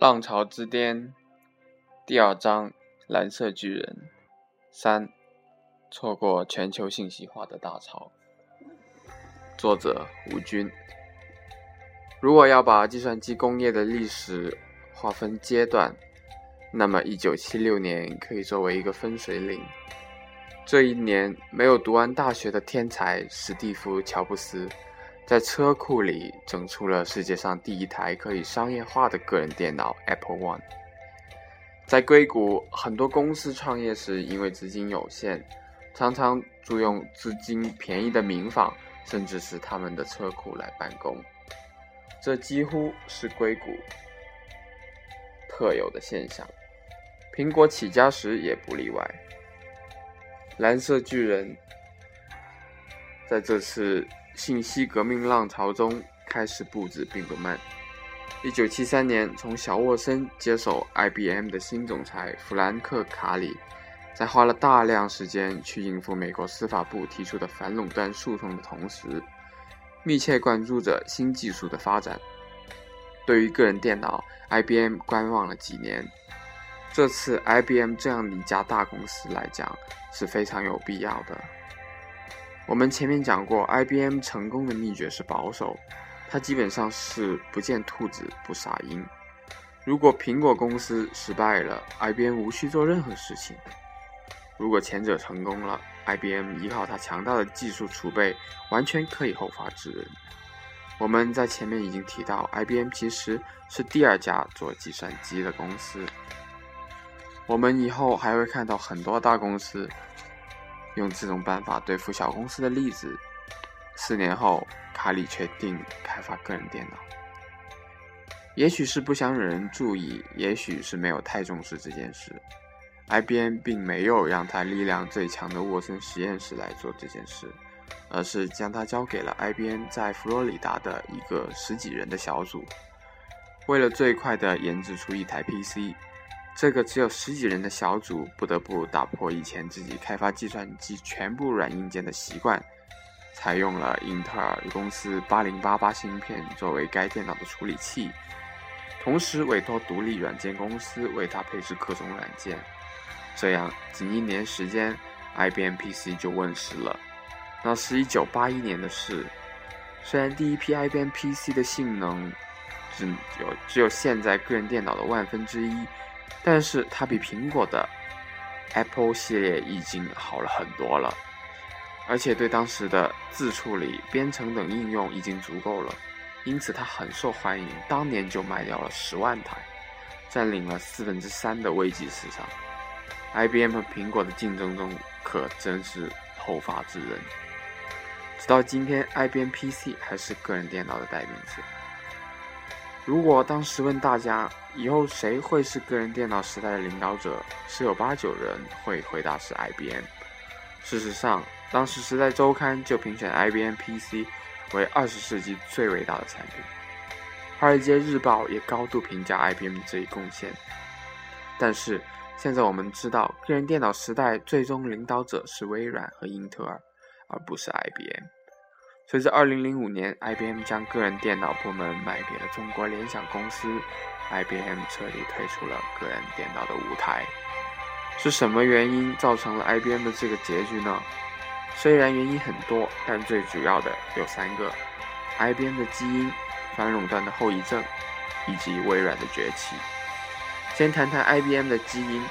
浪潮之巅，第二章：蓝色巨人。三，错过全球信息化的大潮。作者：吴军。如果要把计算机工业的历史划分阶段，那么1976年可以作为一个分水岭。这一年，没有读完大学的天才史蒂夫·乔布斯。在车库里整出了世界上第一台可以商业化的个人电脑 Apple One。在硅谷，很多公司创业时因为资金有限，常常租用资金便宜的民房，甚至是他们的车库来办公。这几乎是硅谷特有的现象。苹果起家时也不例外。蓝色巨人在这次。信息革命浪潮中开始步子并不慢。一九七三年，从小沃森接手 IBM 的新总裁弗兰克·卡里，在花了大量时间去应付美国司法部提出的反垄断诉讼的同时，密切关注着新技术的发展。对于个人电脑，IBM 观望了几年。这次，IBM 这样的一家大公司来讲是非常有必要的。我们前面讲过，IBM 成功的秘诀是保守，它基本上是不见兔子不撒鹰。如果苹果公司失败了，IBM 无需做任何事情；如果前者成功了，IBM 依靠它强大的技术储备，完全可以后发制人。我们在前面已经提到，IBM 其实是第二家做计算机的公司。我们以后还会看到很多大公司。用这种办法对付小公司的例子。四年后，卡里决定开发个人电脑。也许是不想惹人注意，也许是没有太重视这件事。IBM 并没有让他力量最强的沃森实验室来做这件事，而是将它交给了 IBM 在佛罗里达的一个十几人的小组。为了最快地研制出一台 PC。这个只有十几人的小组不得不打破以前自己开发计算机全部软硬件的习惯，采用了英特尔公司八零八八芯片作为该电脑的处理器，同时委托独立软件公司为它配置各种软件。这样，仅一年时间，IBM PC 就问世了。那是一九八一年的事。虽然第一批 IBM PC 的性能只有只有现在个人电脑的万分之一。但是它比苹果的 Apple 系列已经好了很多了，而且对当时的自处理、编程等应用已经足够了，因此它很受欢迎。当年就卖掉了十万台，占领了四分之三的微机市场。IBM 和苹果的竞争中可真是后发制人。直到今天，IBM PC 还是个人电脑的代名词。如果当时问大家以后谁会是个人电脑时代的领导者，十有八九人会回答是 IBM。事实上，当时《时代周刊》就评选 IBM PC 为二十世纪最伟大的产品，《华尔街日报》也高度评价 IBM 这一贡献。但是现在我们知道，个人电脑时代最终领导者是微软和英特尔，而不是 IBM。随着2005年，IBM 将个人电脑部门卖给了中国联想公司，IBM 彻底退出了个人电脑的舞台。是什么原因造成了 IBM 的这个结局呢？虽然原因很多，但最主要的有三个：IBM 的基因、反垄断的后遗症，以及微软的崛起。先谈谈 IBM 的基因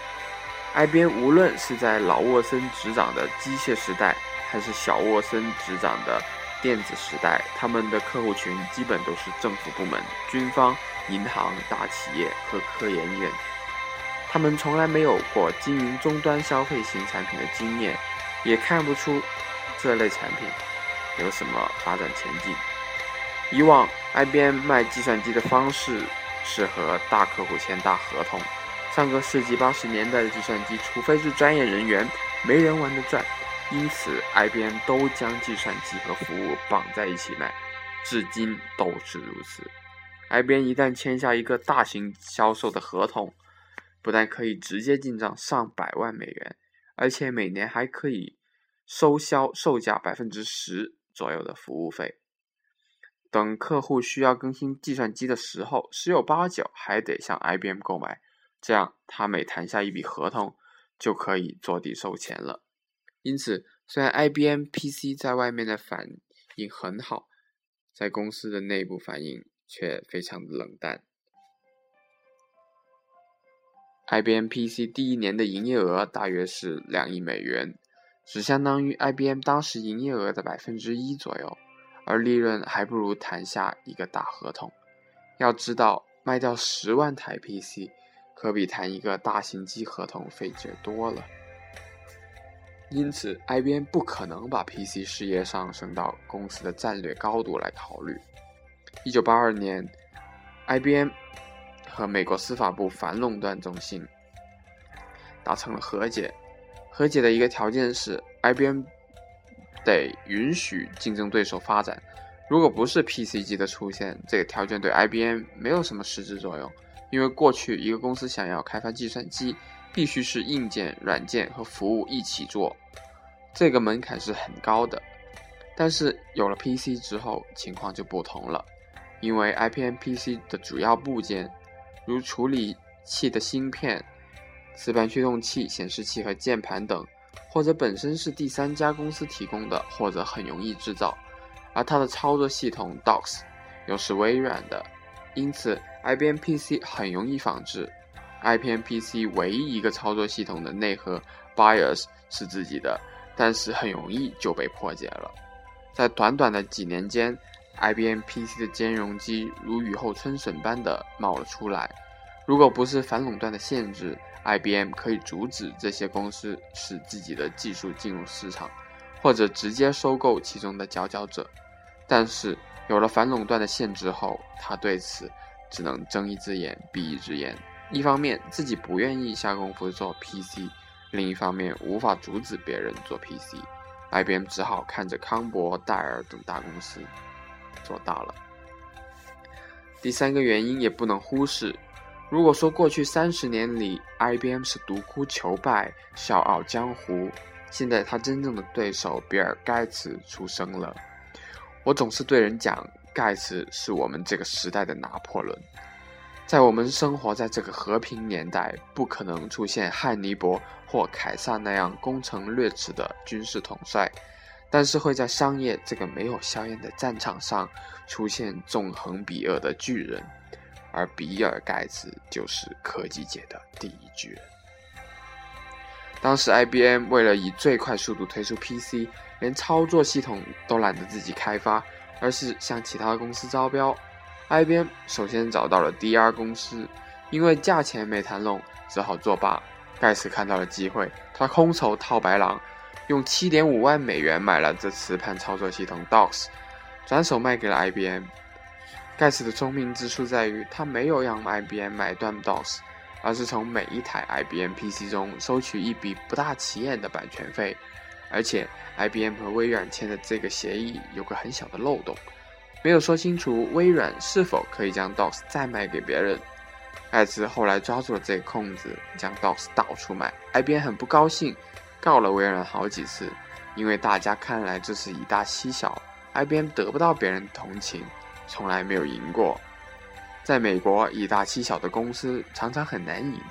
，IBM 无论是在老沃森执掌的机械时代，还是小沃森执掌的电子时代，他们的客户群基本都是政府部门、军方、银行、大企业和科研院。他们从来没有过经营终端消费型产品的经验，也看不出这类产品有什么发展前景。以往，IBM 卖计算机的方式是和大客户签大合同。上个世纪八十年代的计算机，除非是专业人员，没人玩得转。因此，IBM 都将计算机和服务绑在一起卖，至今都是如此。IBM 一旦签下一个大型销售的合同，不但可以直接进账上百万美元，而且每年还可以收销售价百分之十左右的服务费。等客户需要更新计算机的时候，十有八九还得向 IBM 购买，这样他每谈下一笔合同，就可以坐地收钱了。因此，虽然 IBM PC 在外面的反应很好，在公司的内部反应却非常的冷淡。IBM PC 第一年的营业额大约是两亿美元，只相当于 IBM 当时营业额的百分之一左右。而利润还不如谈下一个大合同。要知道，卖掉十万台 PC，可比谈一个大型机合同费劲多了。因此，IBM 不可能把 PC 事业上升到公司的战略高度来考虑。一九八二年，IBM 和美国司法部反垄断中心达成了和解。和解的一个条件是，IBM。得允许竞争对手发展。如果不是 PC 机的出现，这个条件对 IBM 没有什么实质作用，因为过去一个公司想要开发计算机，必须是硬件、软件和服务一起做，这个门槛是很高的。但是有了 PC 之后，情况就不同了，因为 IBM PC 的主要部件，如处理器的芯片、磁盘驱动器、显示器和键盘等。或者本身是第三家公司提供的，或者很容易制造，而它的操作系统 DOS 又是微软的，因此 IBM PC 很容易仿制。IBM PC 唯一一个操作系统的内核 BIOS 是自己的，但是很容易就被破解了。在短短的几年间，IBM PC 的兼容机如雨后春笋般的冒了出来。如果不是反垄断的限制，IBM 可以阻止这些公司使自己的技术进入市场，或者直接收购其中的佼佼者。但是有了反垄断的限制后，他对此只能睁一只眼闭一只眼。一方面自己不愿意下功夫做 PC，另一方面无法阻止别人做 PC，IBM 只好看着康柏、戴尔等大公司做大了。第三个原因也不能忽视。如果说过去三十年里，IBM 是独孤求败、笑傲江湖，现在他真正的对手比尔·盖茨出生了。我总是对人讲，盖茨是我们这个时代的拿破仑。在我们生活在这个和平年代，不可能出现汉尼伯或凯撒那样攻城略池的军事统帅，但是会在商业这个没有硝烟的战场上出现纵横比尔的巨人。而比尔·盖茨就是科技界的第一巨人。当时，IBM 为了以最快速度推出 PC，连操作系统都懒得自己开发，而是向其他公司招标。IBM 首先找到了 DR 公司，因为价钱没谈拢，只好作罢。盖茨看到了机会，他空手套白狼，用7.5万美元买了这磁盘操作系统 DOS，转手卖给了 IBM。盖茨的聪明之处在于，他没有让 IBM 买断 DOS，而是从每一台 IBM PC 中收取一笔不大起眼的版权费。而且，IBM 和微软签的这个协议有个很小的漏洞，没有说清楚微软是否可以将 DOS 再卖给别人。盖茨后来抓住了这个空子，将 DOS 倒出卖。IBM 很不高兴，告了微软好几次，因为大家看来这是以大欺小，IBM 得不到别人同情。从来没有赢过。在美国，以大欺小的公司常常很难赢，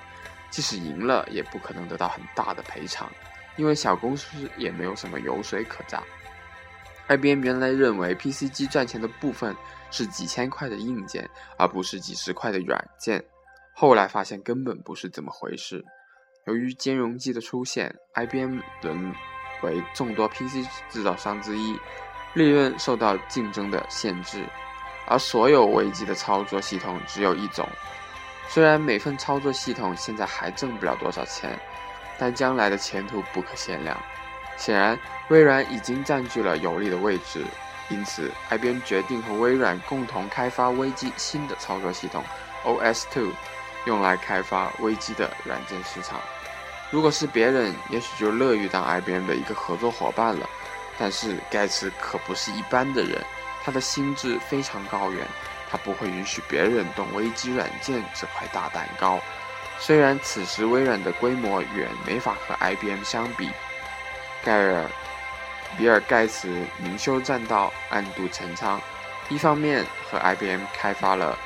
即使赢了，也不可能得到很大的赔偿，因为小公司也没有什么油水可榨。IBM 原来认为 PC 机赚钱的部分是几千块的硬件，而不是几十块的软件，后来发现根本不是这么回事。由于兼容机的出现，IBM 沦为众多 PC 制造商之一，利润受到竞争的限制。而所有微机的操作系统只有一种，虽然每份操作系统现在还挣不了多少钱，但将来的前途不可限量。显然，微软已经占据了有利的位置，因此，IBM 决定和微软共同开发微机新的操作系统 OS2，用来开发微机的软件市场。如果是别人，也许就乐于当 IBM 的一个合作伙伴了，但是盖茨可不是一般的人。他的心智非常高远，他不会允许别人动危机软件这块大蛋糕。虽然此时微软的规模远没法和 IBM 相比，盖尔、比尔·盖茨明修栈道，暗度陈仓。一方面和 IBM 开发了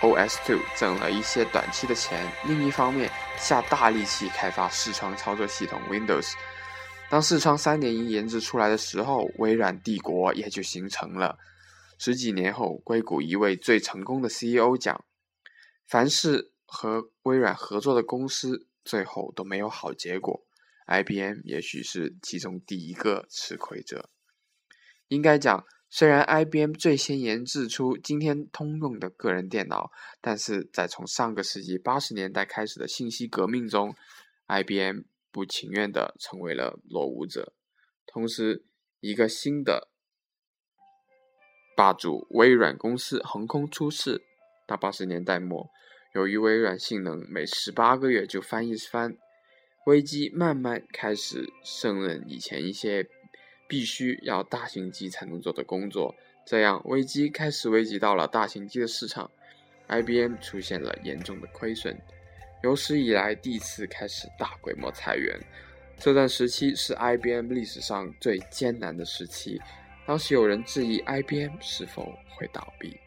OS2 挣了一些短期的钱，另一方面下大力气开发视窗操作系统 Windows。当视窗3.1研制出来的时候，微软帝国也就形成了。十几年后，硅谷一位最成功的 CEO 讲：“凡是和微软合作的公司，最后都没有好结果。IBM 也许是其中第一个吃亏者。应该讲，虽然 IBM 最先研制出今天通用的个人电脑，但是在从上个世纪八十年代开始的信息革命中，IBM。”不情愿地成为了落伍者，同时，一个新的霸主微软公司横空出世。到八十年代末，由于微软性能每十八个月就翻一番，危机慢慢开始胜任以前一些必须要大型机才能做的工作。这样，危机开始危及到了大型机的市场，IBM 出现了严重的亏损。有史以来第一次开始大规模裁员，这段时期是 IBM 历史上最艰难的时期。当时有人质疑 IBM 是否会倒闭。